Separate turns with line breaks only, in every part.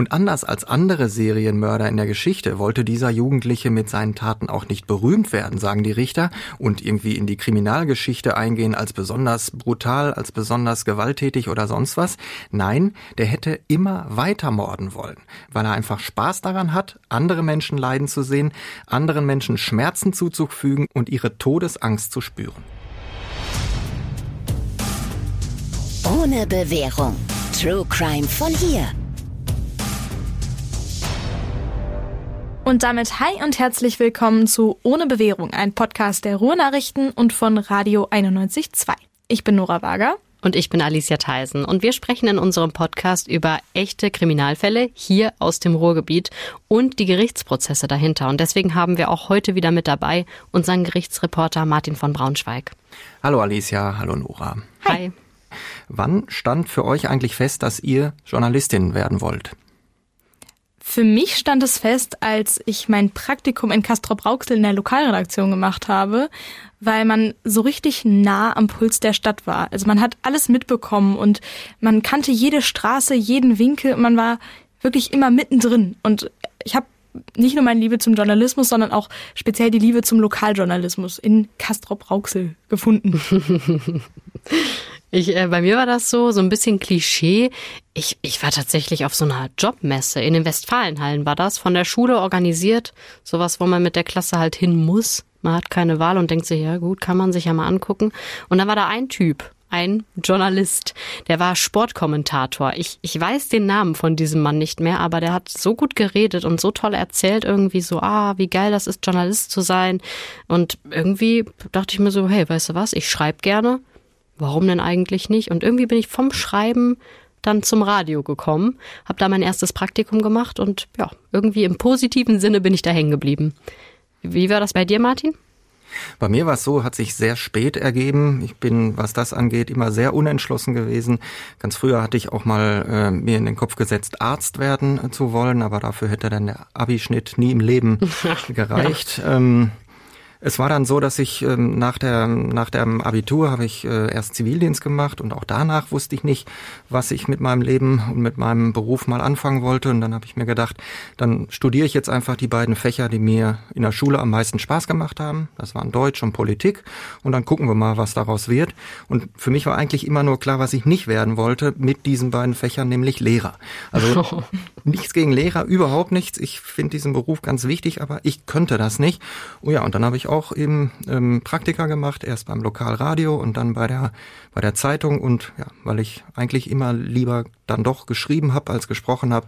Und anders als andere Serienmörder in der Geschichte wollte dieser Jugendliche mit seinen Taten auch nicht berühmt werden, sagen die Richter, und irgendwie in die Kriminalgeschichte eingehen als besonders brutal, als besonders gewalttätig oder sonst was. Nein, der hätte immer weiter morden wollen, weil er einfach Spaß daran hat, andere Menschen leiden zu sehen, anderen Menschen Schmerzen zuzufügen und ihre Todesangst zu spüren.
Ohne Bewährung. True Crime von hier.
Und damit hi und herzlich willkommen zu Ohne Bewährung, ein Podcast der Ruhrnachrichten und von Radio 91.2. Ich bin Nora Wager.
Und ich bin Alicia Theisen. Und wir sprechen in unserem Podcast über echte Kriminalfälle hier aus dem Ruhrgebiet und die Gerichtsprozesse dahinter. Und deswegen haben wir auch heute wieder mit dabei unseren Gerichtsreporter Martin von Braunschweig.
Hallo Alicia, hallo Nora.
Hi. Hi.
Wann stand für euch eigentlich fest, dass ihr Journalistin werden wollt?
Für mich stand es fest, als ich mein Praktikum in Castrop-Rauxel in der Lokalredaktion gemacht habe, weil man so richtig nah am Puls der Stadt war. Also man hat alles mitbekommen und man kannte jede Straße, jeden Winkel und man war wirklich immer mittendrin. Und ich habe nicht nur meine Liebe zum Journalismus, sondern auch speziell die Liebe zum Lokaljournalismus in Castrop-Rauxel gefunden.
Ich, äh, bei mir war das so, so ein bisschen Klischee. Ich, ich war tatsächlich auf so einer Jobmesse. In den Westfalenhallen war das, von der Schule organisiert. Sowas, wo man mit der Klasse halt hin muss. Man hat keine Wahl und denkt sich, ja gut, kann man sich ja mal angucken. Und dann war da ein Typ, ein Journalist, der war Sportkommentator. Ich, ich weiß den Namen von diesem Mann nicht mehr, aber der hat so gut geredet und so toll erzählt, irgendwie so, ah, wie geil das ist, Journalist zu sein. Und irgendwie dachte ich mir so, hey, weißt du was, ich schreibe gerne warum denn eigentlich nicht? Und irgendwie bin ich vom Schreiben dann zum Radio gekommen, habe da mein erstes Praktikum gemacht und ja, irgendwie im positiven Sinne bin ich da hängen geblieben. Wie war das bei dir, Martin?
Bei mir war es so, hat sich sehr spät ergeben. Ich bin, was das angeht, immer sehr unentschlossen gewesen. Ganz früher hatte ich auch mal äh, mir in den Kopf gesetzt, Arzt werden äh, zu wollen, aber dafür hätte dann der Abischnitt nie im Leben gereicht. ähm, es war dann so, dass ich ähm, nach, der, nach dem Abitur habe ich äh, erst Zivildienst gemacht und auch danach wusste ich nicht, was ich mit meinem Leben und mit meinem Beruf mal anfangen wollte. Und dann habe ich mir gedacht, dann studiere ich jetzt einfach die beiden Fächer, die mir in der Schule am meisten Spaß gemacht haben. Das waren Deutsch und Politik. Und dann gucken wir mal, was daraus wird. Und für mich war eigentlich immer nur klar, was ich nicht werden wollte mit diesen beiden Fächern, nämlich Lehrer. Also nichts gegen Lehrer, überhaupt nichts. Ich finde diesen Beruf ganz wichtig, aber ich könnte das nicht. Oh ja, und dann habe ich auch eben ähm, Praktika gemacht, erst beim Lokalradio und dann bei der bei der Zeitung und ja, weil ich eigentlich immer lieber dann doch geschrieben habe als gesprochen habe,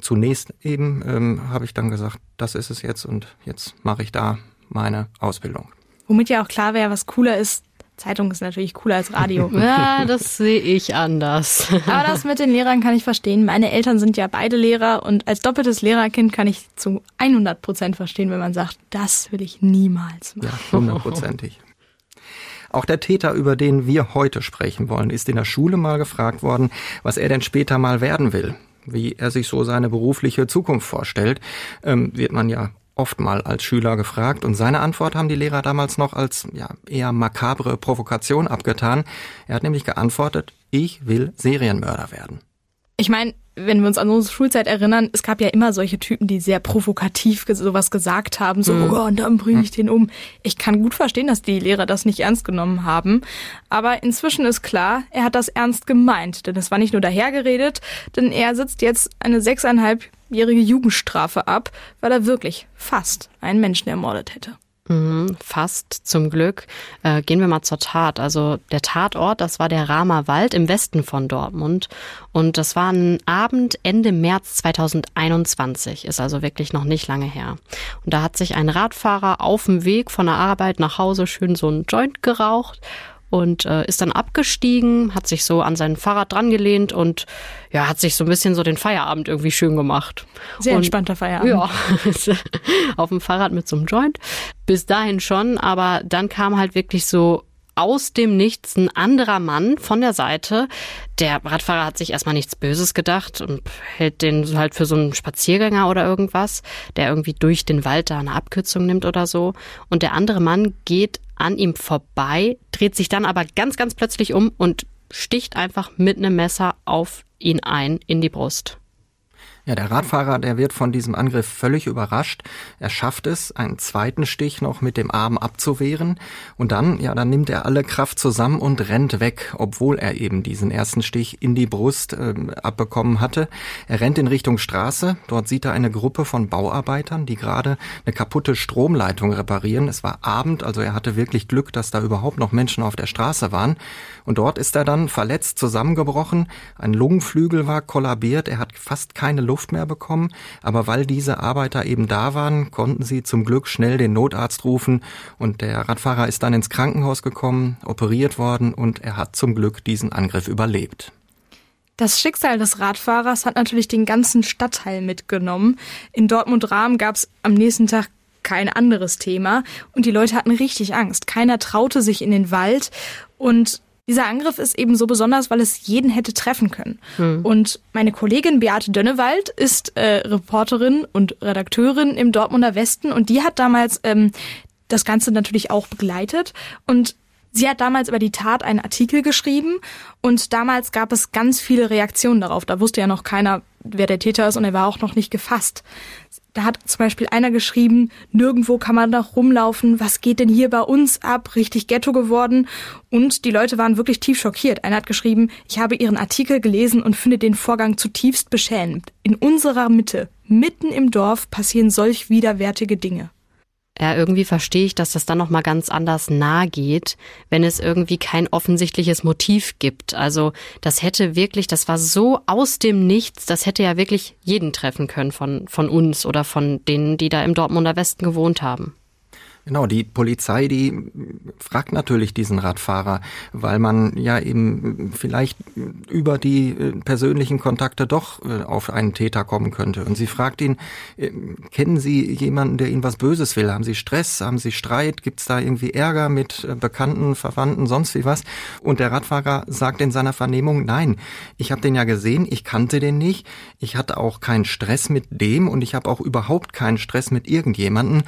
zunächst eben ähm, habe ich dann gesagt, das ist es jetzt und jetzt mache ich da meine Ausbildung.
Womit ja auch klar wäre, was cooler ist, Zeitung ist natürlich cooler als Radio.
ja, das sehe ich anders.
Aber das mit den Lehrern kann ich verstehen. Meine Eltern sind ja beide Lehrer und als doppeltes Lehrerkind kann ich zu 100 Prozent verstehen, wenn man sagt, das will ich niemals machen.
Ja, hundertprozentig. Auch der Täter, über den wir heute sprechen wollen, ist in der Schule mal gefragt worden, was er denn später mal werden will wie er sich so seine berufliche Zukunft vorstellt, ähm, wird man ja oft mal als Schüler gefragt und seine Antwort haben die Lehrer damals noch als ja, eher makabre Provokation abgetan. Er hat nämlich geantwortet, ich will Serienmörder werden.
Ich meine, wenn wir uns an unsere Schulzeit erinnern, es gab ja immer solche Typen, die sehr provokativ sowas gesagt haben, so, mhm. oh, und dann bringe ich den um. Ich kann gut verstehen, dass die Lehrer das nicht ernst genommen haben. Aber inzwischen ist klar, er hat das ernst gemeint. Denn es war nicht nur dahergeredet, denn er sitzt jetzt eine sechseinhalbjährige Jugendstrafe ab, weil er wirklich fast einen Menschen ermordet hätte.
Mhm, fast zum Glück. Äh, gehen wir mal zur Tat. Also der Tatort, das war der Rahmer Wald im Westen von Dortmund. Und das war ein Abend Ende März 2021, ist also wirklich noch nicht lange her. Und da hat sich ein Radfahrer auf dem Weg von der Arbeit nach Hause schön so ein Joint geraucht und äh, ist dann abgestiegen, hat sich so an sein Fahrrad drangelehnt und ja, hat sich so ein bisschen so den Feierabend irgendwie schön gemacht.
Sehr und, entspannter Feierabend.
Ja, auf dem Fahrrad mit so einem Joint. Bis dahin schon, aber dann kam halt wirklich so aus dem Nichts ein anderer Mann von der Seite. Der Radfahrer hat sich erstmal nichts Böses gedacht und hält den halt für so einen Spaziergänger oder irgendwas, der irgendwie durch den Wald da eine Abkürzung nimmt oder so. Und der andere Mann geht an ihm vorbei, dreht sich dann aber ganz, ganz plötzlich um und sticht einfach mit einem Messer auf ihn ein in die Brust.
Ja, der Radfahrer, der wird von diesem Angriff völlig überrascht. Er schafft es, einen zweiten Stich noch mit dem Arm abzuwehren. Und dann, ja, dann nimmt er alle Kraft zusammen und rennt weg, obwohl er eben diesen ersten Stich in die Brust äh, abbekommen hatte. Er rennt in Richtung Straße. Dort sieht er eine Gruppe von Bauarbeitern, die gerade eine kaputte Stromleitung reparieren. Es war Abend, also er hatte wirklich Glück, dass da überhaupt noch Menschen auf der Straße waren. Und dort ist er dann verletzt zusammengebrochen. Ein Lungenflügel war kollabiert. Er hat fast keine Luft Luft mehr bekommen, aber weil diese Arbeiter eben da waren, konnten sie zum Glück schnell den Notarzt rufen und der Radfahrer ist dann ins Krankenhaus gekommen, operiert worden und er hat zum Glück diesen Angriff überlebt.
Das Schicksal des Radfahrers hat natürlich den ganzen Stadtteil mitgenommen. In Dortmund-Rahm gab es am nächsten Tag kein anderes Thema und die Leute hatten richtig Angst. Keiner traute sich in den Wald und dieser Angriff ist eben so besonders, weil es jeden hätte treffen können. Hm. Und meine Kollegin Beate Dönnewald ist äh, Reporterin und Redakteurin im Dortmunder Westen und die hat damals ähm, das Ganze natürlich auch begleitet und Sie hat damals über die Tat einen Artikel geschrieben und damals gab es ganz viele Reaktionen darauf. Da wusste ja noch keiner, wer der Täter ist und er war auch noch nicht gefasst. Da hat zum Beispiel einer geschrieben, nirgendwo kann man noch rumlaufen, was geht denn hier bei uns ab, richtig Ghetto geworden. Und die Leute waren wirklich tief schockiert. Einer hat geschrieben, ich habe ihren Artikel gelesen und finde den Vorgang zutiefst beschämend. In unserer Mitte, mitten im Dorf, passieren solch widerwärtige Dinge.
Ja, irgendwie verstehe ich, dass das dann nochmal ganz anders nahe geht, wenn es irgendwie kein offensichtliches Motiv gibt. Also das hätte wirklich, das war so aus dem Nichts, das hätte ja wirklich jeden treffen können von, von uns oder von denen, die da im Dortmunder Westen gewohnt haben.
Genau, die Polizei, die fragt natürlich diesen Radfahrer, weil man ja eben vielleicht über die äh, persönlichen Kontakte doch äh, auf einen Täter kommen könnte. Und sie fragt ihn, äh, kennen Sie jemanden, der Ihnen was Böses will? Haben Sie Stress? Haben Sie Streit? Gibt es da irgendwie Ärger mit Bekannten, Verwandten, sonst wie was? Und der Radfahrer sagt in seiner Vernehmung, nein, ich habe den ja gesehen, ich kannte den nicht, ich hatte auch keinen Stress mit dem und ich habe auch überhaupt keinen Stress mit irgendjemanden.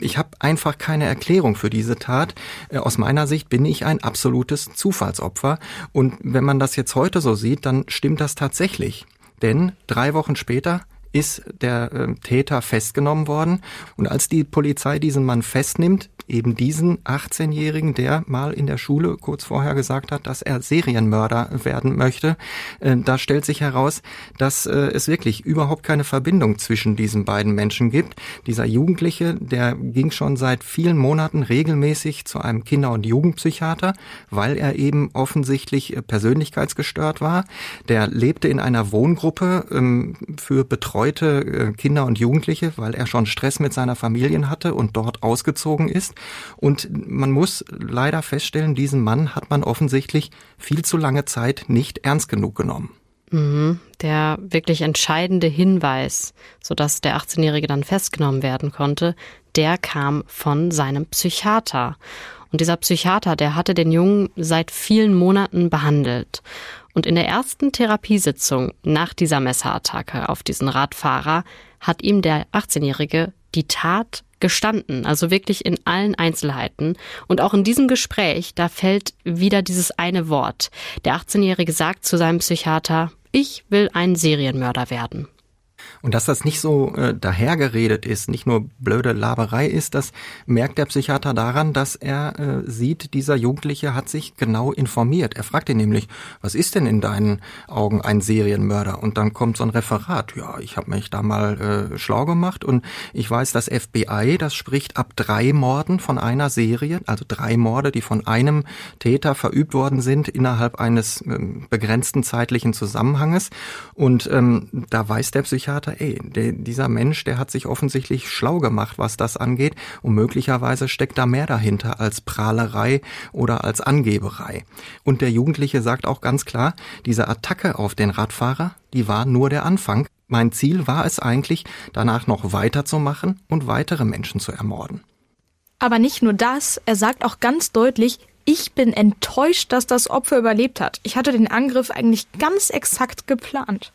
Ich habe einfach keine Erklärung für diese Tat. Äh, aus meiner Sicht bin ich ein absolutes Zufallsopfer. Und wenn man das jetzt heute so sieht, dann stimmt das tatsächlich. Denn drei Wochen später ist der äh, Täter festgenommen worden. Und als die Polizei diesen Mann festnimmt, eben diesen 18-Jährigen, der mal in der Schule kurz vorher gesagt hat, dass er Serienmörder werden möchte. Äh, da stellt sich heraus, dass äh, es wirklich überhaupt keine Verbindung zwischen diesen beiden Menschen gibt. Dieser Jugendliche, der ging schon seit vielen Monaten regelmäßig zu einem Kinder- und Jugendpsychiater, weil er eben offensichtlich äh, persönlichkeitsgestört war. Der lebte in einer Wohngruppe ähm, für betreute Kinder und Jugendliche, weil er schon Stress mit seiner Familie hatte und dort ausgezogen ist. Und man muss leider feststellen, diesen Mann hat man offensichtlich viel zu lange Zeit nicht ernst genug genommen.
Mhm, der wirklich entscheidende Hinweis, sodass der 18-Jährige dann festgenommen werden konnte, der kam von seinem Psychiater. Und dieser Psychiater, der hatte den Jungen seit vielen Monaten behandelt. Und in der ersten Therapiesitzung nach dieser Messerattacke auf diesen Radfahrer hat ihm der 18-Jährige die Tat gestanden, also wirklich in allen Einzelheiten. Und auch in diesem Gespräch, da fällt wieder dieses eine Wort. Der 18-Jährige sagt zu seinem Psychiater, ich will ein Serienmörder werden.
Und dass das nicht so äh, dahergeredet ist, nicht nur blöde Laberei ist, das merkt der Psychiater daran, dass er äh, sieht, dieser Jugendliche hat sich genau informiert. Er fragt ihn nämlich, was ist denn in deinen Augen ein Serienmörder? Und dann kommt so ein Referat. Ja, ich habe mich da mal äh, schlau gemacht und ich weiß, das FBI, das spricht ab drei Morden von einer Serie, also drei Morde, die von einem Täter verübt worden sind innerhalb eines äh, begrenzten zeitlichen Zusammenhanges. Und ähm, da weiß der Psychiater, Psychiater, ey, der, dieser Mensch, der hat sich offensichtlich schlau gemacht, was das angeht und möglicherweise steckt da mehr dahinter als Prahlerei oder als Angeberei. Und der Jugendliche sagt auch ganz klar, diese Attacke auf den Radfahrer, die war nur der Anfang. Mein Ziel war es eigentlich, danach noch weiterzumachen und weitere Menschen zu ermorden.
Aber nicht nur das, er sagt auch ganz deutlich, ich bin enttäuscht, dass das Opfer überlebt hat. Ich hatte den Angriff eigentlich ganz exakt geplant.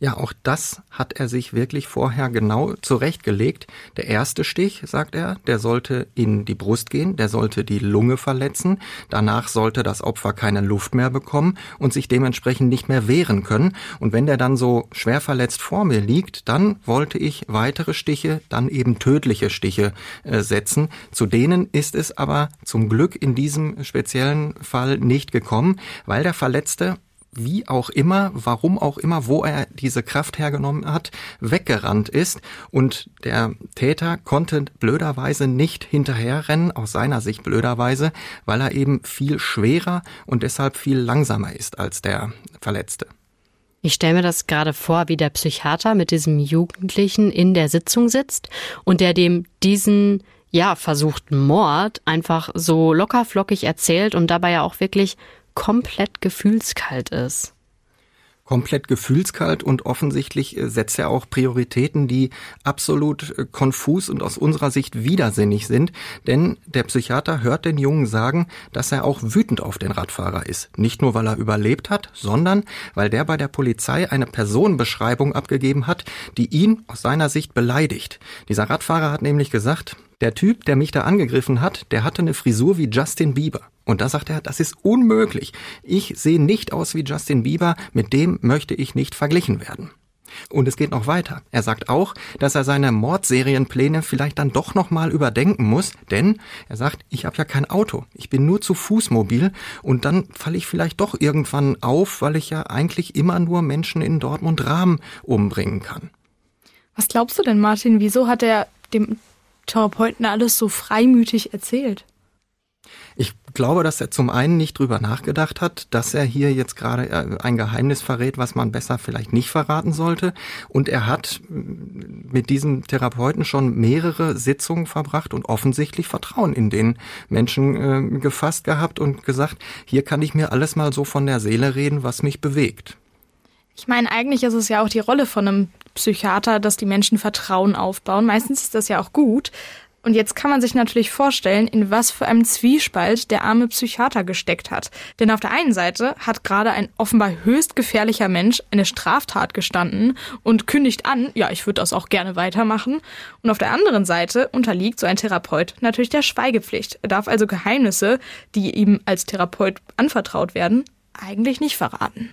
Ja, auch das hat er sich wirklich vorher genau zurechtgelegt. Der erste Stich, sagt er, der sollte in die Brust gehen, der sollte die Lunge verletzen. Danach sollte das Opfer keine Luft mehr bekommen und sich dementsprechend nicht mehr wehren können. Und wenn der dann so schwer verletzt vor mir liegt, dann wollte ich weitere Stiche, dann eben tödliche Stiche äh, setzen. Zu denen ist es aber zum Glück in diesem speziellen Fall nicht gekommen, weil der Verletzte wie auch immer, warum auch immer, wo er diese Kraft hergenommen hat, weggerannt ist und der Täter konnte blöderweise nicht hinterherrennen, aus seiner Sicht blöderweise, weil er eben viel schwerer und deshalb viel langsamer ist als der Verletzte.
Ich stelle mir das gerade vor, wie der Psychiater mit diesem Jugendlichen in der Sitzung sitzt und der dem diesen ja, versuchten Mord einfach so lockerflockig erzählt und dabei ja auch wirklich komplett gefühlskalt ist
komplett gefühlskalt und offensichtlich äh, setzt er auch Prioritäten, die absolut äh, konfus und aus unserer Sicht widersinnig sind. Denn der Psychiater hört den Jungen sagen, dass er auch wütend auf den Radfahrer ist. Nicht nur, weil er überlebt hat, sondern weil der bei der Polizei eine Personenbeschreibung abgegeben hat, die ihn aus seiner Sicht beleidigt. Dieser Radfahrer hat nämlich gesagt, der Typ, der mich da angegriffen hat, der hatte eine Frisur wie Justin Bieber. Und da sagt er, das ist unmöglich. Ich sehe nicht aus wie Justin Bieber, mit dem möchte ich nicht verglichen werden. Und es geht noch weiter. Er sagt auch, dass er seine Mordserienpläne vielleicht dann doch noch mal überdenken muss, denn er sagt, ich habe ja kein Auto, ich bin nur zu Fuß mobil und dann falle ich vielleicht doch irgendwann auf, weil ich ja eigentlich immer nur Menschen in Dortmund-Rahm umbringen kann.
Was glaubst du denn, Martin? Wieso hat er dem Therapeuten alles so freimütig erzählt?
Ich glaube, dass er zum einen nicht drüber nachgedacht hat, dass er hier jetzt gerade äh, ein Geheimnis verrät, was man besser vielleicht nicht verraten sollte. Und er hat mit diesem Therapeuten schon mehrere Sitzungen verbracht und offensichtlich Vertrauen in den Menschen äh, gefasst gehabt und gesagt, hier kann ich mir alles mal so von der Seele reden, was mich bewegt.
Ich meine, eigentlich ist es ja auch die Rolle von einem Psychiater, dass die Menschen Vertrauen aufbauen. Meistens ist das ja auch gut. Und jetzt kann man sich natürlich vorstellen, in was für einem Zwiespalt der arme Psychiater gesteckt hat. Denn auf der einen Seite hat gerade ein offenbar höchst gefährlicher Mensch eine Straftat gestanden und kündigt an, ja, ich würde das auch gerne weitermachen. Und auf der anderen Seite unterliegt so ein Therapeut natürlich der Schweigepflicht. Er darf also Geheimnisse, die ihm als Therapeut anvertraut werden, eigentlich nicht verraten.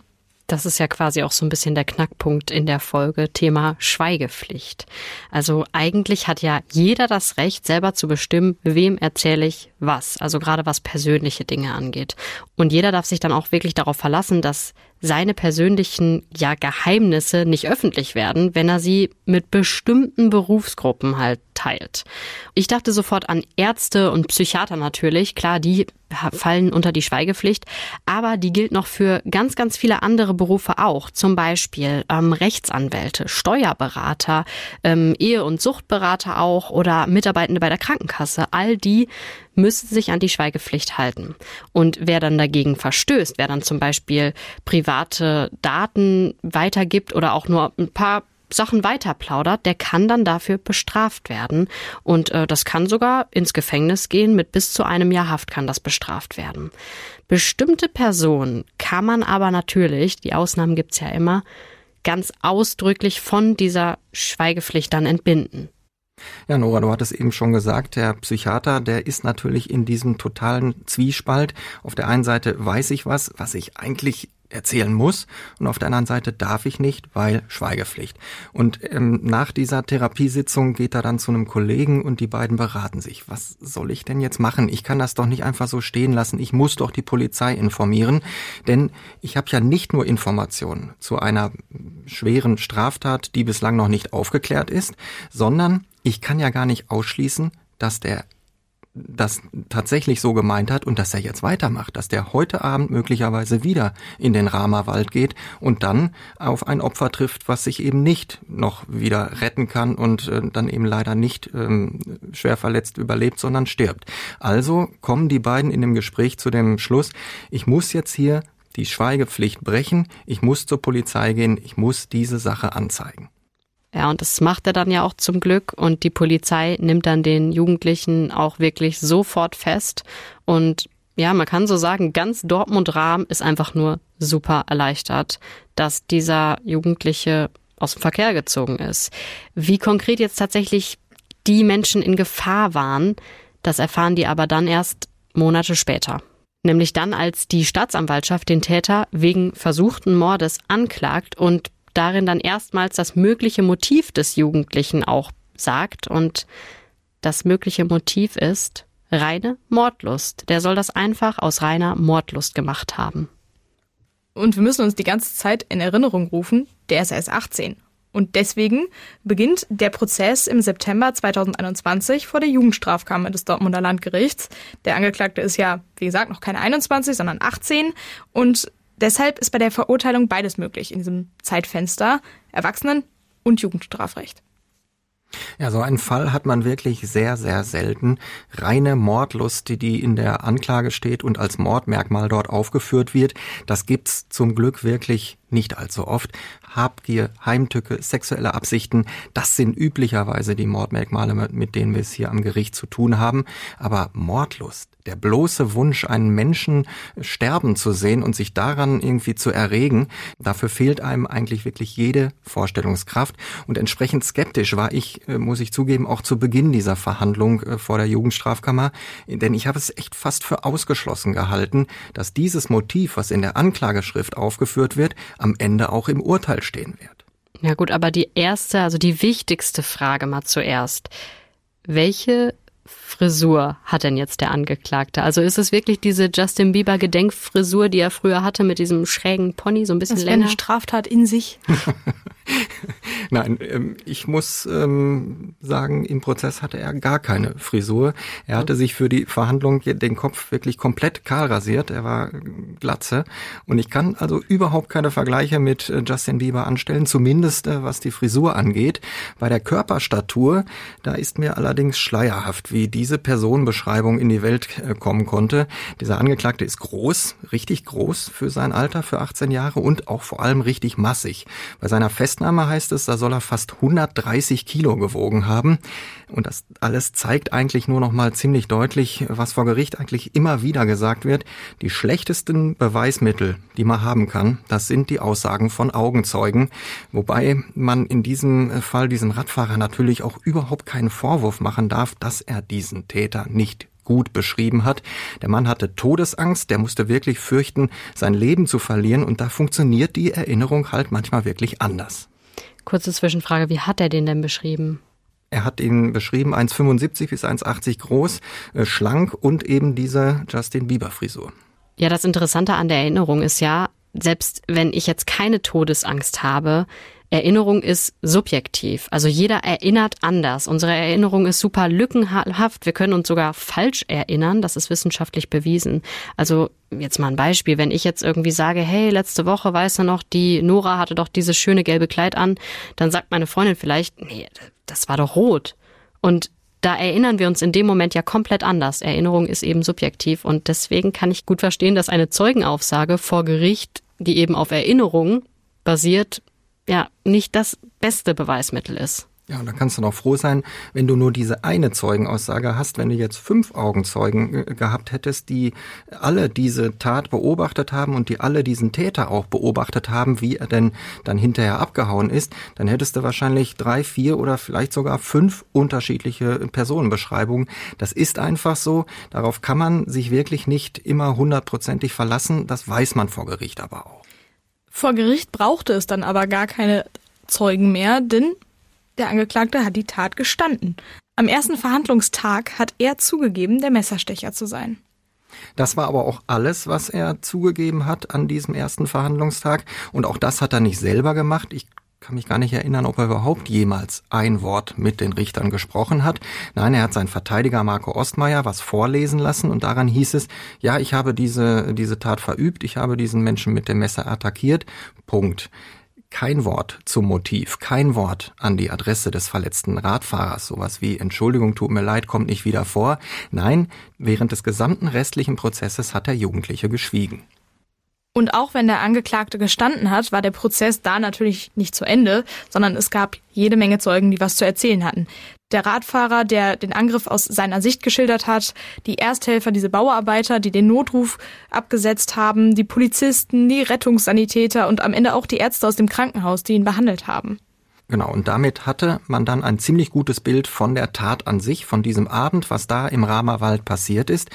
Das ist ja quasi auch so ein bisschen der Knackpunkt in der Folge, Thema Schweigepflicht. Also eigentlich hat ja jeder das Recht, selber zu bestimmen, wem erzähle ich was, also gerade was persönliche Dinge angeht. Und jeder darf sich dann auch wirklich darauf verlassen, dass seine persönlichen ja Geheimnisse nicht öffentlich werden, wenn er sie mit bestimmten Berufsgruppen halt teilt. Ich dachte sofort an Ärzte und Psychiater natürlich, klar, die fallen unter die Schweigepflicht, aber die gilt noch für ganz, ganz viele andere Berufe auch. Zum Beispiel ähm, Rechtsanwälte, Steuerberater, ähm, Ehe- und Suchtberater auch oder Mitarbeitende bei der Krankenkasse. All die müssen sich an die Schweigepflicht halten. Und wer dann dagegen verstößt, wer dann zum Beispiel private Daten weitergibt oder auch nur ein paar Sachen weiterplaudert, der kann dann dafür bestraft werden. Und äh, das kann sogar ins Gefängnis gehen. Mit bis zu einem Jahr Haft kann das bestraft werden. Bestimmte Personen kann man aber natürlich, die Ausnahmen gibt's ja immer, ganz ausdrücklich von dieser Schweigepflicht dann entbinden.
Ja, Nora, du hattest eben schon gesagt, der Psychiater, der ist natürlich in diesem totalen Zwiespalt. Auf der einen Seite weiß ich was, was ich eigentlich erzählen muss und auf der anderen Seite darf ich nicht, weil Schweigepflicht. Und ähm, nach dieser Therapiesitzung geht er dann zu einem Kollegen und die beiden beraten sich. Was soll ich denn jetzt machen? Ich kann das doch nicht einfach so stehen lassen. Ich muss doch die Polizei informieren, denn ich habe ja nicht nur Informationen zu einer schweren Straftat, die bislang noch nicht aufgeklärt ist, sondern ich kann ja gar nicht ausschließen, dass der das tatsächlich so gemeint hat und dass er jetzt weitermacht, dass der heute Abend möglicherweise wieder in den Rama-Wald geht und dann auf ein Opfer trifft, was sich eben nicht noch wieder retten kann und äh, dann eben leider nicht ähm, schwer verletzt überlebt, sondern stirbt. Also kommen die beiden in dem Gespräch zu dem Schluss, ich muss jetzt hier die Schweigepflicht brechen, ich muss zur Polizei gehen, ich muss diese Sache anzeigen.
Ja, und das macht er dann ja auch zum Glück. Und die Polizei nimmt dann den Jugendlichen auch wirklich sofort fest und ja, man kann so sagen, ganz Dortmund-Rahm ist einfach nur super erleichtert, dass dieser Jugendliche aus dem Verkehr gezogen ist. Wie konkret jetzt tatsächlich die Menschen in Gefahr waren, das erfahren die aber dann erst Monate später. Nämlich dann, als die Staatsanwaltschaft den Täter wegen versuchten Mordes anklagt und darin dann erstmals das mögliche Motiv des Jugendlichen auch sagt. Und das mögliche Motiv ist reine Mordlust. Der soll das einfach aus reiner Mordlust gemacht haben.
Und wir müssen uns die ganze Zeit in Erinnerung rufen, der ist erst 18. Und deswegen beginnt der Prozess im September 2021 vor der Jugendstrafkammer des Dortmunder Landgerichts. Der Angeklagte ist ja, wie gesagt, noch keine 21, sondern 18. Und deshalb ist bei der Verurteilung beides möglich in diesem Zeitfenster Erwachsenen- und Jugendstrafrecht.
Ja, so einen Fall hat man wirklich sehr, sehr selten. Reine Mordlust, die in der Anklage steht und als Mordmerkmal dort aufgeführt wird, das gibt's zum Glück wirklich nicht allzu oft. Habgier, Heimtücke, sexuelle Absichten, das sind üblicherweise die Mordmerkmale, mit denen wir es hier am Gericht zu tun haben. Aber Mordlust, der bloße Wunsch, einen Menschen sterben zu sehen und sich daran irgendwie zu erregen, dafür fehlt einem eigentlich wirklich jede Vorstellungskraft. Und entsprechend skeptisch war ich, äh, muss ich zugeben, auch zu Beginn dieser Verhandlung äh, vor der Jugendstrafkammer. Denn ich habe es echt fast für ausgeschlossen gehalten, dass dieses Motiv, was in der Anklageschrift aufgeführt wird, am Ende auch im Urteil stehen wird.
Ja gut, aber die erste, also die wichtigste Frage mal zuerst. Welche Frisur hat denn jetzt der Angeklagte? Also ist es wirklich diese Justin Bieber Gedenkfrisur, die er früher hatte mit diesem schrägen Pony, so ein bisschen
das
länger?
eine Straftat in sich.
Nein, ähm, ich muss ähm, sagen, im Prozess hatte er gar keine Frisur. Er hatte sich für die Verhandlung den Kopf wirklich komplett kahl rasiert. Er war glatze. Und ich kann also überhaupt keine Vergleiche mit äh, Justin Bieber anstellen, zumindest äh, was die Frisur angeht. Bei der Körperstatur, da ist mir allerdings schleierhaft, wie diese Personenbeschreibung in die Welt äh, kommen konnte. Dieser Angeklagte ist groß, richtig groß für sein Alter, für 18 Jahre und auch vor allem richtig massig. Bei seiner Festnahme heißt es, da soll er fast 130 Kilo gewogen haben. Und das alles zeigt eigentlich nur noch mal ziemlich deutlich, was vor Gericht eigentlich immer wieder gesagt wird. Die schlechtesten Beweismittel, die man haben kann, das sind die Aussagen von Augenzeugen. Wobei man in diesem Fall diesem Radfahrer natürlich auch überhaupt keinen Vorwurf machen darf, dass er diesen Täter nicht gut beschrieben hat. Der Mann hatte Todesangst, der musste wirklich fürchten, sein Leben zu verlieren und da funktioniert die Erinnerung halt manchmal wirklich anders.
Kurze Zwischenfrage, wie hat er den denn beschrieben?
Er hat ihn beschrieben, 1,75 bis 1,80 groß, äh, schlank und eben diese Justin Bieber Frisur.
Ja, das Interessante an der Erinnerung ist ja, selbst wenn ich jetzt keine Todesangst habe, Erinnerung ist subjektiv. Also jeder erinnert anders. Unsere Erinnerung ist super lückenhaft. Wir können uns sogar falsch erinnern. Das ist wissenschaftlich bewiesen. Also jetzt mal ein Beispiel. Wenn ich jetzt irgendwie sage, hey, letzte Woche, weißt du noch, die Nora hatte doch dieses schöne gelbe Kleid an, dann sagt meine Freundin vielleicht, nee, das war doch rot. Und da erinnern wir uns in dem Moment ja komplett anders. Erinnerung ist eben subjektiv und deswegen kann ich gut verstehen, dass eine Zeugenaussage vor Gericht, die eben auf Erinnerung basiert, ja nicht das beste Beweismittel ist.
Ja, und da kannst du noch froh sein, wenn du nur diese eine Zeugenaussage hast. Wenn du jetzt fünf Augenzeugen äh, gehabt hättest, die alle diese Tat beobachtet haben und die alle diesen Täter auch beobachtet haben, wie er denn dann hinterher abgehauen ist, dann hättest du wahrscheinlich drei, vier oder vielleicht sogar fünf unterschiedliche Personenbeschreibungen. Das ist einfach so. Darauf kann man sich wirklich nicht immer hundertprozentig verlassen. Das weiß man vor Gericht aber auch.
Vor Gericht brauchte es dann aber gar keine Zeugen mehr, denn der Angeklagte hat die Tat gestanden. Am ersten Verhandlungstag hat er zugegeben, der Messerstecher zu sein.
Das war aber auch alles, was er zugegeben hat an diesem ersten Verhandlungstag. Und auch das hat er nicht selber gemacht. Ich kann mich gar nicht erinnern, ob er überhaupt jemals ein Wort mit den Richtern gesprochen hat. Nein, er hat seinen Verteidiger Marco Ostmeier was vorlesen lassen und daran hieß es, ja, ich habe diese, diese Tat verübt, ich habe diesen Menschen mit dem Messer attackiert. Punkt. Kein Wort zum Motiv, kein Wort an die Adresse des verletzten Radfahrers. Sowas wie Entschuldigung, tut mir leid, kommt nicht wieder vor. Nein, während des gesamten restlichen Prozesses hat der Jugendliche geschwiegen.
Und auch wenn der Angeklagte gestanden hat, war der Prozess da natürlich nicht zu Ende, sondern es gab jede Menge Zeugen, die was zu erzählen hatten. Der Radfahrer, der den Angriff aus seiner Sicht geschildert hat, die Ersthelfer, diese Bauarbeiter, die den Notruf abgesetzt haben, die Polizisten, die Rettungssanitäter und am Ende auch die Ärzte aus dem Krankenhaus, die ihn behandelt haben.
Genau, und damit hatte man dann ein ziemlich gutes Bild von der Tat an sich, von diesem Abend, was da im Ramerwald passiert ist.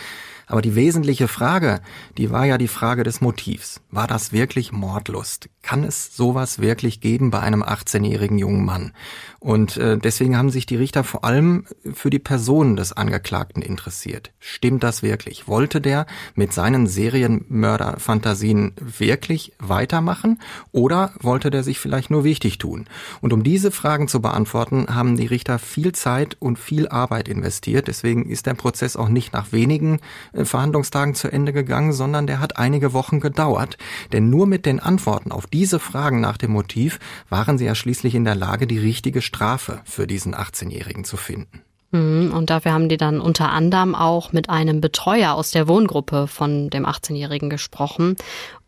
Aber die wesentliche Frage, die war ja die Frage des Motivs. War das wirklich Mordlust? Kann es sowas wirklich geben bei einem 18-jährigen jungen Mann? Und äh, deswegen haben sich die Richter vor allem für die Person des Angeklagten interessiert. Stimmt das wirklich? Wollte der mit seinen Serienmörderfantasien wirklich weitermachen oder wollte der sich vielleicht nur wichtig tun? Und um diese Fragen zu beantworten, haben die Richter viel Zeit und viel Arbeit investiert. Deswegen ist der Prozess auch nicht nach wenigen äh, Verhandlungstagen zu Ende gegangen, sondern der hat einige Wochen gedauert. Denn nur mit den Antworten auf diese Fragen nach dem Motiv waren sie ja schließlich in der Lage, die richtige Strafe für diesen 18-Jährigen zu finden.
Mhm, und dafür haben die dann unter anderem auch mit einem Betreuer aus der Wohngruppe von dem 18-Jährigen gesprochen.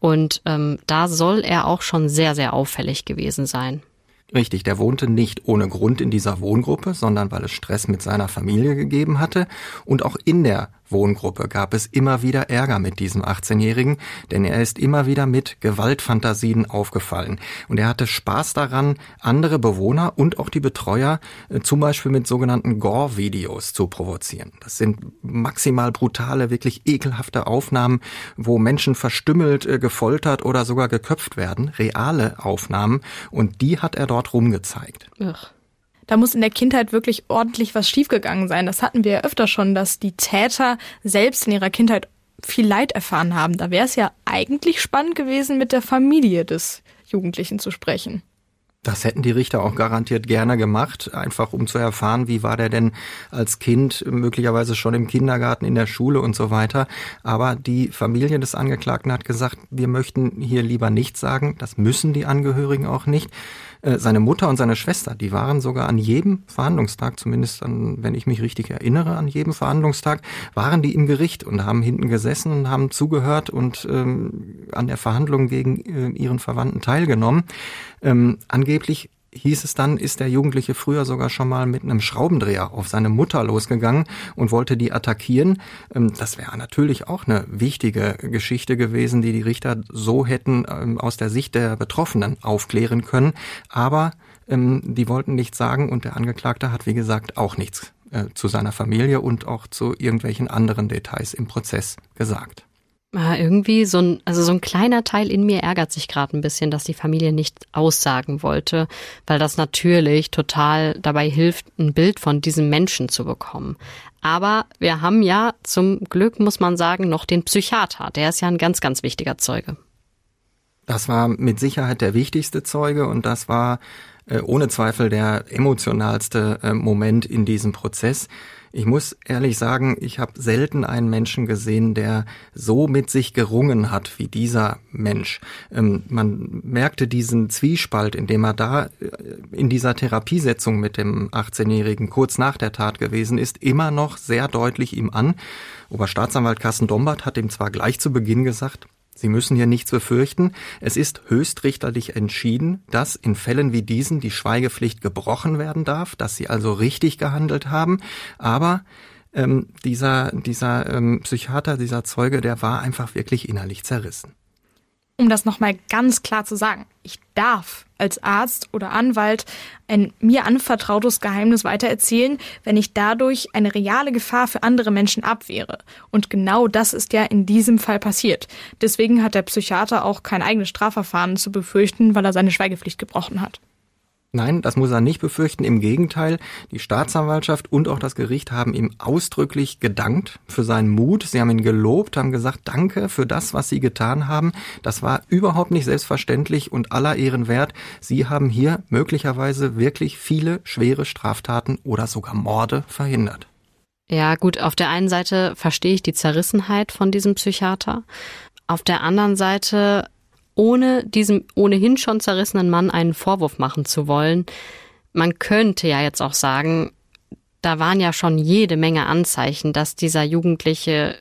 Und ähm, da soll er auch schon sehr, sehr auffällig gewesen sein.
Richtig, der wohnte nicht ohne Grund in dieser Wohngruppe, sondern weil es Stress mit seiner Familie gegeben hatte. Und auch in der Wohngruppe gab es immer wieder Ärger mit diesem 18-Jährigen, denn er ist immer wieder mit Gewaltfantasien aufgefallen. Und er hatte Spaß daran, andere Bewohner und auch die Betreuer äh, zum Beispiel mit sogenannten Gore-Videos zu provozieren. Das sind maximal brutale, wirklich ekelhafte Aufnahmen, wo Menschen verstümmelt, äh, gefoltert oder sogar geköpft werden. Reale Aufnahmen. Und die hat er dort rumgezeigt.
Ach da muss in der Kindheit wirklich ordentlich was schiefgegangen sein. Das hatten wir ja öfter schon, dass die Täter selbst in ihrer Kindheit viel Leid erfahren haben. Da wäre es ja eigentlich spannend gewesen, mit der Familie des Jugendlichen zu sprechen.
Das hätten die Richter auch garantiert gerne gemacht, einfach um zu erfahren, wie war der denn als Kind, möglicherweise schon im Kindergarten, in der Schule und so weiter. Aber die Familie des Angeklagten hat gesagt, wir möchten hier lieber nichts sagen, das müssen die Angehörigen auch nicht. Äh, seine Mutter und seine Schwester, die waren sogar an jedem Verhandlungstag, zumindest an, wenn ich mich richtig erinnere, an jedem Verhandlungstag, waren die im Gericht und haben hinten gesessen und haben zugehört und ähm, an der Verhandlung gegen äh, ihren Verwandten teilgenommen. Ähm, angeblich hieß es dann, ist der Jugendliche früher sogar schon mal mit einem Schraubendreher auf seine Mutter losgegangen und wollte die attackieren. Ähm, das wäre natürlich auch eine wichtige Geschichte gewesen, die die Richter so hätten ähm, aus der Sicht der Betroffenen aufklären können. Aber ähm, die wollten nichts sagen und der Angeklagte hat, wie gesagt, auch nichts äh, zu seiner Familie und auch zu irgendwelchen anderen Details im Prozess gesagt.
Ah, irgendwie so ein, also so ein kleiner Teil in mir ärgert sich gerade ein bisschen, dass die Familie nicht aussagen wollte, weil das natürlich total dabei hilft, ein Bild von diesem Menschen zu bekommen. Aber wir haben ja zum Glück, muss man sagen, noch den Psychiater. Der ist ja ein ganz, ganz wichtiger Zeuge.
Das war mit Sicherheit der wichtigste Zeuge und das war äh, ohne Zweifel der emotionalste äh, Moment in diesem Prozess. Ich muss ehrlich sagen, ich habe selten einen Menschen gesehen, der so mit sich gerungen hat wie dieser Mensch. Ähm, man merkte diesen Zwiespalt, in dem er da äh, in dieser Therapiesetzung mit dem 18-Jährigen kurz nach der Tat gewesen ist, immer noch sehr deutlich ihm an. Oberstaatsanwalt Carsten Dombert hat ihm zwar gleich zu Beginn gesagt, Sie müssen hier nichts befürchten. Es ist höchstrichterlich entschieden, dass in Fällen wie diesen die Schweigepflicht gebrochen werden darf, dass Sie also richtig gehandelt haben. Aber ähm, dieser, dieser ähm, Psychiater, dieser Zeuge, der war einfach wirklich innerlich zerrissen
um das nochmal ganz klar zu sagen, ich darf als Arzt oder Anwalt ein mir anvertrautes Geheimnis weitererzählen, wenn ich dadurch eine reale Gefahr für andere Menschen abwehre. Und genau das ist ja in diesem Fall passiert. Deswegen hat der Psychiater auch kein eigenes Strafverfahren zu befürchten, weil er seine Schweigepflicht gebrochen hat.
Nein, das muss er nicht befürchten. Im Gegenteil, die Staatsanwaltschaft und auch das Gericht haben ihm ausdrücklich gedankt für seinen Mut. Sie haben ihn gelobt, haben gesagt, danke für das, was Sie getan haben. Das war überhaupt nicht selbstverständlich und aller Ehren wert. Sie haben hier möglicherweise wirklich viele schwere Straftaten oder sogar Morde verhindert.
Ja, gut, auf der einen Seite verstehe ich die Zerrissenheit von diesem Psychiater. Auf der anderen Seite ohne diesem ohnehin schon zerrissenen Mann einen Vorwurf machen zu wollen. Man könnte ja jetzt auch sagen, da waren ja schon jede Menge Anzeichen, dass dieser Jugendliche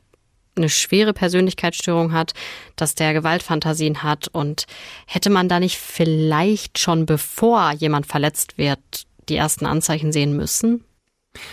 eine schwere Persönlichkeitsstörung hat, dass der Gewaltfantasien hat und hätte man da nicht vielleicht schon bevor jemand verletzt wird, die ersten Anzeichen sehen müssen?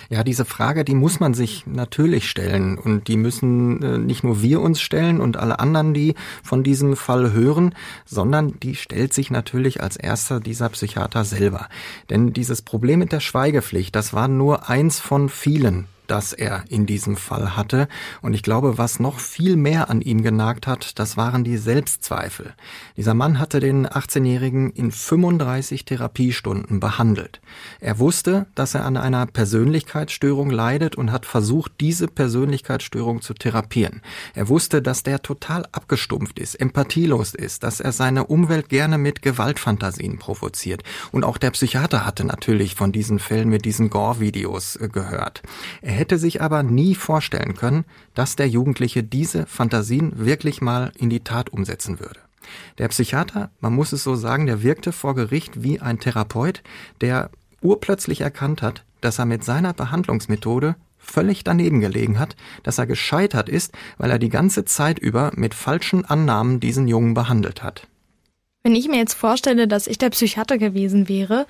Ja, diese Frage, die muss man sich natürlich stellen und die müssen äh, nicht nur wir uns stellen und alle anderen, die von diesem Fall hören, sondern die stellt sich natürlich als erster dieser Psychiater selber. Denn dieses Problem mit der Schweigepflicht, das war nur eins von vielen, das er in diesem Fall hatte. Und ich glaube, was noch viel mehr an ihm genagt hat, das waren die Selbstzweifel. Dieser Mann hatte den 18-Jährigen in 35 Therapiestunden behandelt. Er wusste, dass er an einer Persönlichkeitsstörung leidet und hat versucht, diese Persönlichkeitsstörung zu therapieren. Er wusste, dass der total abgestumpft ist, empathielos ist, dass er seine Umwelt gerne mit Gewaltfantasien provoziert. Und auch der Psychiater hatte natürlich von diesen Fällen mit diesen Gore-Videos äh, gehört. Er hätte sich aber nie vorstellen können, dass der Jugendliche diese Fantasien wirklich mal in die Tat umsetzen würde. Der Psychiater, man muss es so sagen, der wirkte vor Gericht wie ein Therapeut, der urplötzlich erkannt hat, dass er mit seiner Behandlungsmethode völlig daneben gelegen hat, dass er gescheitert ist, weil er die ganze Zeit über mit falschen Annahmen diesen Jungen behandelt hat.
Wenn ich mir jetzt vorstelle, dass ich der Psychiater gewesen wäre,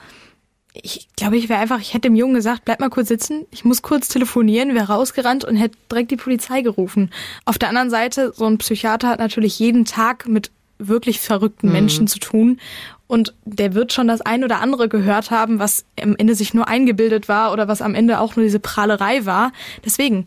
ich glaube, ich wäre einfach, ich hätte dem Jungen gesagt, bleib mal kurz sitzen, ich muss kurz telefonieren, wäre rausgerannt und hätte direkt die Polizei gerufen. Auf der anderen Seite, so ein Psychiater hat natürlich jeden Tag mit wirklich verrückten mhm. Menschen zu tun und der wird schon das ein oder andere gehört haben, was am Ende sich nur eingebildet war oder was am Ende auch nur diese Prahlerei war. Deswegen,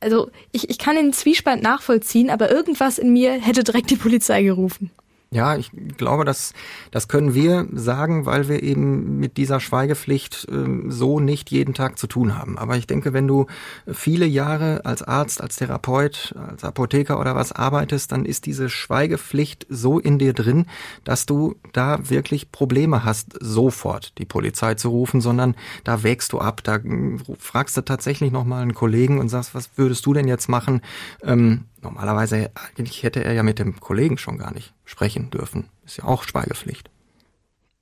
also ich, ich kann den Zwiespalt nachvollziehen, aber irgendwas in mir hätte direkt die Polizei gerufen.
Ja, ich glaube, das, das können wir sagen, weil wir eben mit dieser Schweigepflicht äh, so nicht jeden Tag zu tun haben. Aber ich denke, wenn du viele Jahre als Arzt, als Therapeut, als Apotheker oder was arbeitest, dann ist diese Schweigepflicht so in dir drin, dass du da wirklich Probleme hast, sofort die Polizei zu rufen, sondern da wägst du ab, da äh, fragst du tatsächlich nochmal einen Kollegen und sagst, was würdest du denn jetzt machen? Ähm, normalerweise, eigentlich hätte er ja mit dem Kollegen schon gar nicht sprechen dürfen. Ist ja auch Schweigepflicht.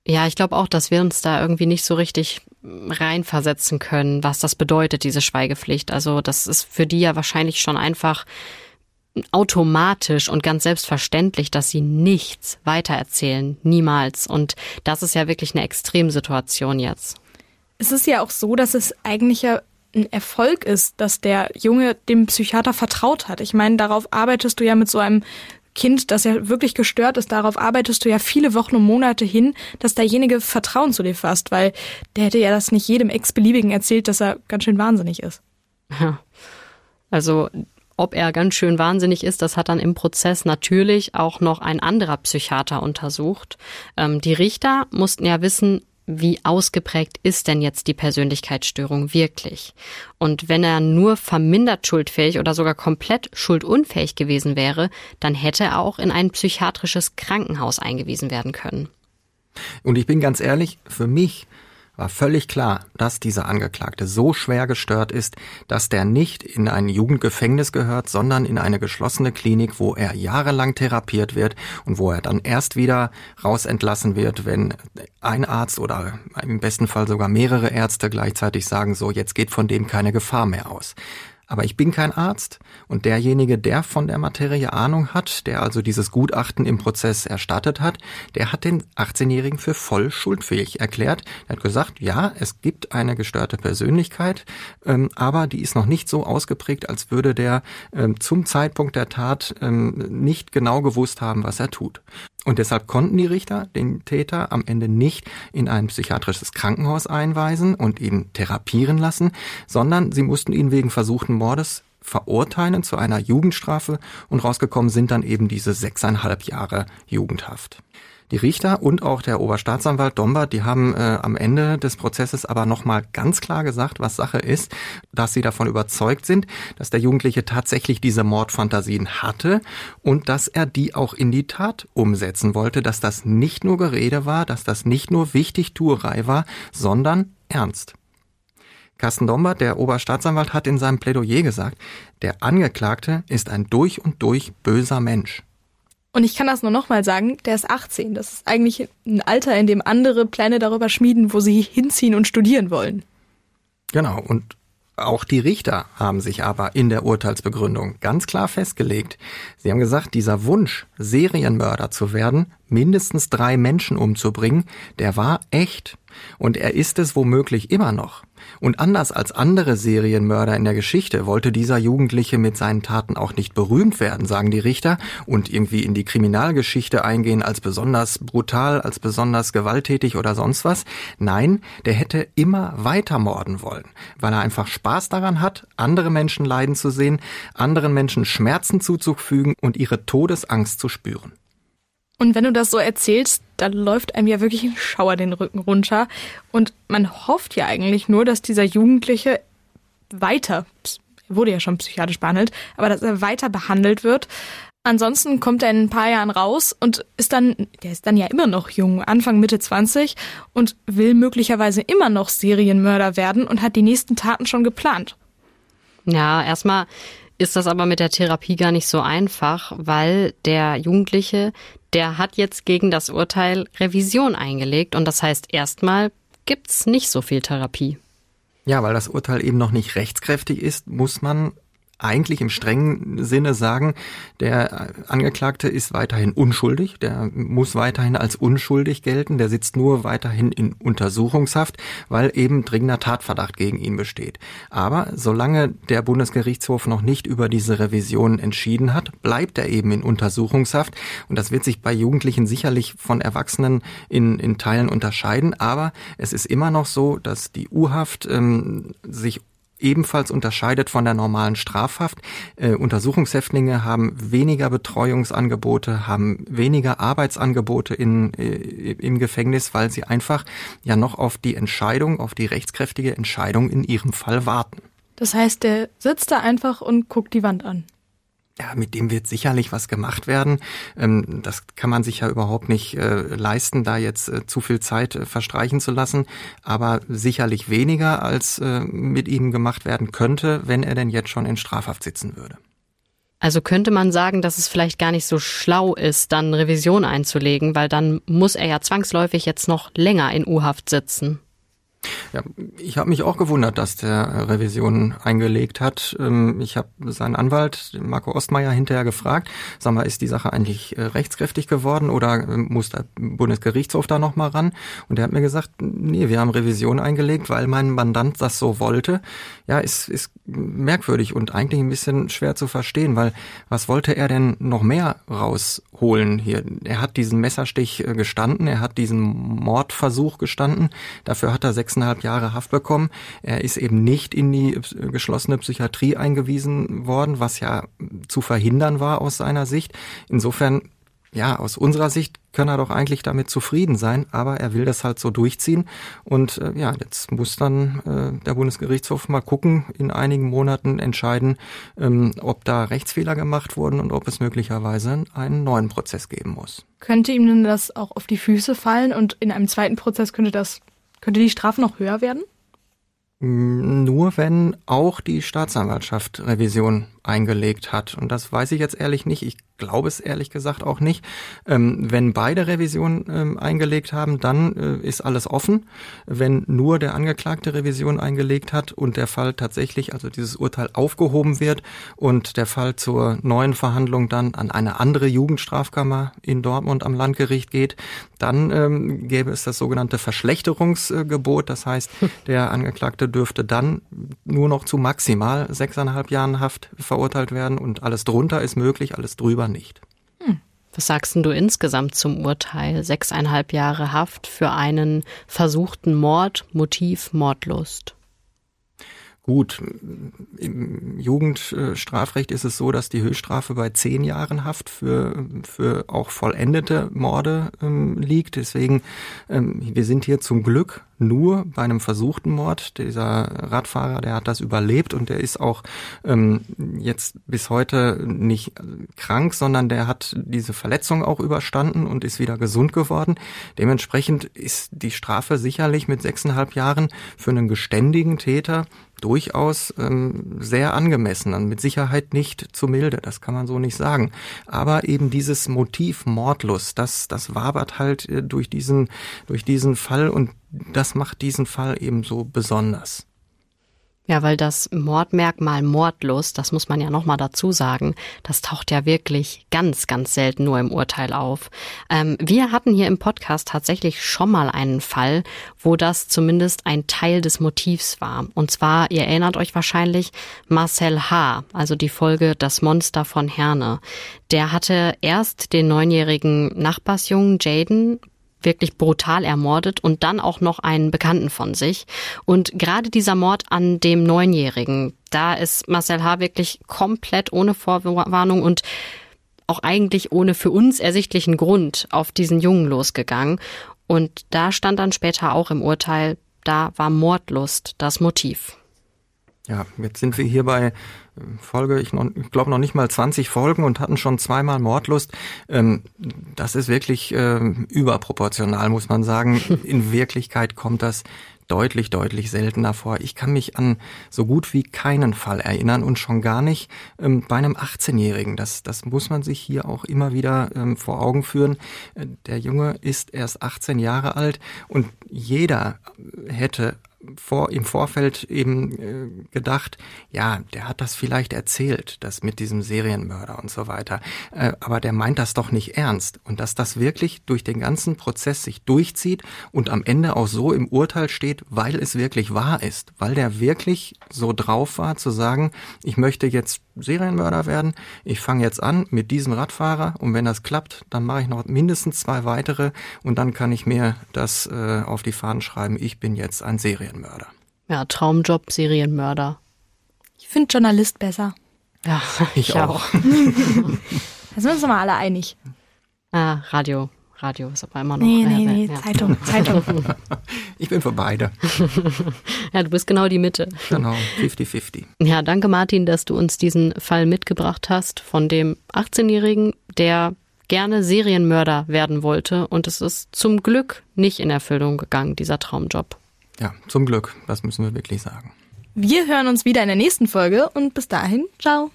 Ja, ich glaube auch, dass wir uns da irgendwie nicht so richtig reinversetzen können, was das bedeutet, diese Schweigepflicht. Also das ist für die ja wahrscheinlich schon einfach automatisch und ganz selbstverständlich, dass sie nichts weitererzählen. Niemals. Und das ist ja wirklich eine Extremsituation jetzt.
Es ist ja auch so, dass es eigentlich ja ein Erfolg ist, dass der Junge dem Psychiater vertraut hat. Ich meine, darauf arbeitest du ja mit so einem Kind, das ja wirklich gestört ist, darauf arbeitest du ja viele Wochen und Monate hin, dass derjenige Vertrauen zu dir fasst, weil der hätte ja das nicht jedem Ex-Beliebigen erzählt, dass er ganz schön wahnsinnig ist.
Ja. Also ob er ganz schön wahnsinnig ist, das hat dann im Prozess natürlich auch noch ein anderer Psychiater untersucht. Ähm, die Richter mussten ja wissen, wie ausgeprägt ist denn jetzt die Persönlichkeitsstörung wirklich? Und wenn er nur vermindert schuldfähig oder sogar komplett schuldunfähig gewesen wäre, dann hätte er auch in ein psychiatrisches Krankenhaus eingewiesen werden können.
Und ich bin ganz ehrlich, für mich war völlig klar, dass dieser Angeklagte so schwer gestört ist, dass der nicht in ein Jugendgefängnis gehört, sondern in eine geschlossene Klinik, wo er jahrelang therapiert wird und wo er dann erst wieder rausentlassen wird, wenn ein Arzt oder im besten Fall sogar mehrere Ärzte gleichzeitig sagen, so jetzt geht von dem keine Gefahr mehr aus. Aber ich bin kein Arzt und derjenige, der von der Materie Ahnung hat, der also dieses Gutachten im Prozess erstattet hat, der hat den 18-Jährigen für voll schuldfähig erklärt. Er hat gesagt, ja, es gibt eine gestörte Persönlichkeit, ähm, aber die ist noch nicht so ausgeprägt, als würde der ähm, zum Zeitpunkt der Tat ähm, nicht genau gewusst haben, was er tut. Und deshalb konnten die Richter den Täter am Ende nicht in ein psychiatrisches Krankenhaus einweisen und ihn therapieren lassen, sondern sie mussten ihn wegen versuchten Mordes verurteilen zu einer Jugendstrafe und rausgekommen sind dann eben diese sechseinhalb Jahre Jugendhaft. Die Richter und auch der Oberstaatsanwalt Dombert, die haben äh, am Ende des Prozesses aber nochmal ganz klar gesagt, was Sache ist, dass sie davon überzeugt sind, dass der Jugendliche tatsächlich diese Mordfantasien hatte und dass er die auch in die Tat umsetzen wollte, dass das nicht nur Gerede war, dass das nicht nur Wichtigtuerei war, sondern ernst. Carsten Dombert, der Oberstaatsanwalt, hat in seinem Plädoyer gesagt, der Angeklagte ist ein durch und durch böser Mensch.
Und ich kann das nur nochmal sagen, der ist 18. Das ist eigentlich ein Alter, in dem andere Pläne darüber schmieden, wo sie hinziehen und studieren wollen.
Genau, und Auch die Richter haben sich aber in der Urteilsbegründung ganz klar festgelegt. Sie haben gesagt, dieser Wunsch, Serienmörder zu werden, mindestens drei Menschen umzubringen, der war echt. Und er ist es womöglich immer noch. Und anders als andere Serienmörder in der Geschichte wollte dieser Jugendliche mit seinen Taten auch nicht berühmt werden, sagen die Richter, und irgendwie in die Kriminalgeschichte eingehen als besonders brutal, als besonders gewalttätig oder sonst was. Nein, der hätte immer weiter morden wollen, weil er einfach Spaß daran hat, andere Menschen leiden zu sehen, anderen Menschen Schmerzen zuzufügen und ihre Todesangst zu spüren.
Und wenn du das so erzählst, dann läuft einem ja wirklich ein Schauer den Rücken runter. Und man hofft ja eigentlich nur, dass dieser Jugendliche weiter, er wurde ja schon psychiatrisch behandelt, aber dass er weiter behandelt wird. Ansonsten kommt er in ein paar Jahren raus und ist dann, der ist dann ja immer noch jung, Anfang, Mitte 20 und will möglicherweise immer noch Serienmörder werden und hat die nächsten Taten schon geplant.
Ja, erstmal ist das aber mit der Therapie gar nicht so einfach, weil der Jugendliche, der hat jetzt gegen das Urteil Revision eingelegt und das heißt erstmal gibt's nicht so viel Therapie.
Ja, weil das Urteil eben noch nicht rechtskräftig ist, muss man eigentlich im strengen Sinne sagen, der Angeklagte ist weiterhin unschuldig, der muss weiterhin als unschuldig gelten, der sitzt nur weiterhin in Untersuchungshaft, weil eben dringender Tatverdacht gegen ihn besteht. Aber solange der Bundesgerichtshof noch nicht über diese Revision entschieden hat, bleibt er eben in Untersuchungshaft und das wird sich bei Jugendlichen sicherlich von Erwachsenen in, in Teilen unterscheiden, aber es ist immer noch so, dass die U-Haft ähm, sich ebenfalls unterscheidet von der normalen Strafhaft. Äh, Untersuchungshäftlinge haben weniger Betreuungsangebote, haben weniger Arbeitsangebote in, äh, im Gefängnis, weil sie einfach ja noch auf die Entscheidung, auf die rechtskräftige Entscheidung in ihrem Fall warten.
Das heißt, der sitzt da einfach und guckt die Wand an
ja, mit dem wird sicherlich was gemacht werden. Ähm, das kann man sich ja überhaupt nicht äh, leisten, da jetzt äh, zu viel Zeit äh, verstreichen zu lassen. Aber sicherlich weniger, als mit ihm gemacht werden könnte, wenn er denn jetzt schon in Strafhaft sitzen würde.
Also könnte man sagen, dass es vielleicht gar nicht so schlau ist, dann Revision einzulegen, weil dann muss er ja zwangsläufig jetzt noch länger in U-Haft sitzen.
Ja, ich habe mich auch gewundert, dass der Revision eingelegt hat. Ähm, ich habe seinen Anwalt, Marco Ostmeier, hinterher gefragt, sag mal, ist die Sache eigentlich äh, rechtskräftig geworden oder ähm, muss der Bundesgerichtshof da nochmal ran? Und er hat mir gesagt, nee, wir haben Revision eingelegt, weil mein Mandant das so wollte. Ja, ist, ist merkwürdig und eigentlich ein bisschen schwer zu verstehen, weil was wollte er denn noch mehr rausholen hier? Er hat diesen Messerstich äh, gestanden, er hat diesen Mordversuch gestanden, dafür hat er sechseinhalb Jahre Haft bekommen. Er ist eben nicht in die geschlossene Psychiatrie eingewiesen worden, was ja zu verhindern war aus seiner Sicht. Insofern ja, aus unserer Sicht kann er doch eigentlich damit zufrieden sein, aber er will das halt so durchziehen. Und äh, ja, jetzt muss dann äh, der Bundesgerichtshof mal gucken, in einigen Monaten entscheiden, ähm, ob da Rechtsfehler gemacht wurden und ob es möglicherweise einen neuen Prozess geben muss.
Könnte ihm denn das auch auf die Füße fallen und in einem zweiten Prozess könnte das könnte die Strafe noch höher werden?
Nur wenn auch die Staatsanwaltschaft Revision eingelegt hat. Und das weiß ich jetzt ehrlich nicht. Ich glaube es ehrlich gesagt auch nicht. Ähm, wenn beide Revision ähm, eingelegt haben, dann äh, ist alles offen. Wenn nur der Angeklagte Revision eingelegt hat und der Fall tatsächlich, also dieses Urteil aufgehoben wird und der Fall zur neuen Verhandlung dann an eine andere Jugendstrafkammer in Dortmund am Landgericht geht, dann ähm, gäbe es das sogenannte Verschlechterungsgebot. Das heißt, der Angeklagte dürfte dann nur noch zu maximal sechseinhalb Jahren Haft verurteilt werden und alles drunter ist möglich, alles drüber nicht. Hm.
Was sagst du insgesamt zum Urteil? Sechseinhalb Jahre Haft für einen versuchten Mord, Motiv Mordlust.
Gut, im Jugendstrafrecht ist es so, dass die Höchststrafe bei zehn Jahren Haft für, für auch vollendete Morde ähm, liegt. Deswegen, ähm, wir sind hier zum Glück nur bei einem versuchten Mord. Dieser Radfahrer, der hat das überlebt und der ist auch ähm, jetzt bis heute nicht krank, sondern der hat diese Verletzung auch überstanden und ist wieder gesund geworden. Dementsprechend ist die Strafe sicherlich mit sechseinhalb Jahren für einen geständigen Täter durchaus ähm, sehr angemessen und mit Sicherheit nicht zu milde, das kann man so nicht sagen. Aber eben dieses Motiv Mordlust, das, das wabert halt äh, durch diesen, durch diesen Fall und das macht diesen Fall eben so besonders.
Ja, weil das Mordmerkmal Mordlust, das muss man ja nochmal dazu sagen, das taucht ja wirklich ganz, ganz selten nur im Urteil auf. Ähm, wir hatten hier im Podcast tatsächlich schon mal einen Fall, wo das zumindest ein Teil des Motivs war. Und zwar, ihr erinnert euch wahrscheinlich, Marcel H., also die Folge Das Monster von Herne. Der hatte erst den neunjährigen Nachbarsjungen Jaden wirklich brutal ermordet und dann auch noch einen Bekannten von sich. Und gerade dieser Mord an dem Neunjährigen, da ist Marcel H. wirklich komplett ohne Vorwarnung und auch eigentlich ohne für uns ersichtlichen Grund auf diesen Jungen losgegangen. Und da stand dann später auch im Urteil, da war Mordlust das Motiv.
Ja, jetzt sind wir hier bei äh, Folge, ich, ich glaube noch nicht mal 20 Folgen und hatten schon zweimal Mordlust. Ähm, das ist wirklich äh, überproportional, muss man sagen. In Wirklichkeit kommt das deutlich, deutlich seltener vor. Ich kann mich an so gut wie keinen Fall erinnern und schon gar nicht ähm, bei einem 18-Jährigen. Das, das muss man sich hier auch immer wieder ähm, vor Augen führen. Äh, der Junge ist erst 18 Jahre alt und jeder hätte vor, im Vorfeld eben äh, gedacht, ja, der hat das vielleicht erzählt, das mit diesem Serienmörder und so weiter. Äh, aber der meint das doch nicht ernst. Und dass das wirklich durch den ganzen Prozess sich durchzieht und am Ende auch so im Urteil steht, weil es wirklich wahr ist, weil der wirklich so drauf war zu sagen, ich möchte jetzt Serienmörder werden. Ich fange jetzt an mit diesem Radfahrer und wenn das klappt, dann mache ich noch mindestens zwei weitere und dann kann ich mir das äh, auf die Fahnen schreiben, ich bin jetzt ein Serienmörder.
Ja, Traumjob, Serienmörder.
Ich finde Journalist besser.
Ja, ich, ich auch. auch. da
sind wir uns mal alle einig.
Ah, Radio. Radio ist aber immer noch.
Nee, nee, nee, ja. Zeitung, Zeitung.
Ich bin für beide.
ja, du bist genau die Mitte.
Genau, 50-50.
Ja, danke Martin, dass du uns diesen Fall mitgebracht hast von dem 18-Jährigen, der gerne Serienmörder werden wollte und es ist zum Glück nicht in Erfüllung gegangen, dieser Traumjob.
Ja, zum Glück, das müssen wir wirklich sagen.
Wir hören uns wieder in der nächsten Folge und bis dahin, ciao.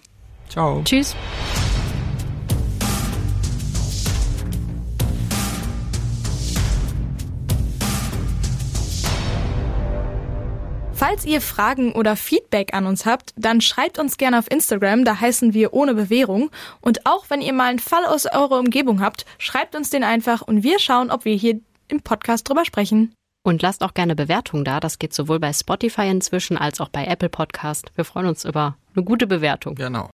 Ciao.
Tschüss.
Falls ihr Fragen oder Feedback an uns habt, dann schreibt uns gerne auf Instagram, da heißen wir ohne Bewährung. Und auch wenn ihr mal einen Fall aus eurer Umgebung habt, schreibt uns den einfach und wir schauen, ob wir hier im Podcast drüber sprechen.
Und lasst auch gerne Bewertungen da. Das geht sowohl bei Spotify inzwischen als auch bei Apple Podcast. Wir freuen uns über eine gute Bewertung.
Genau.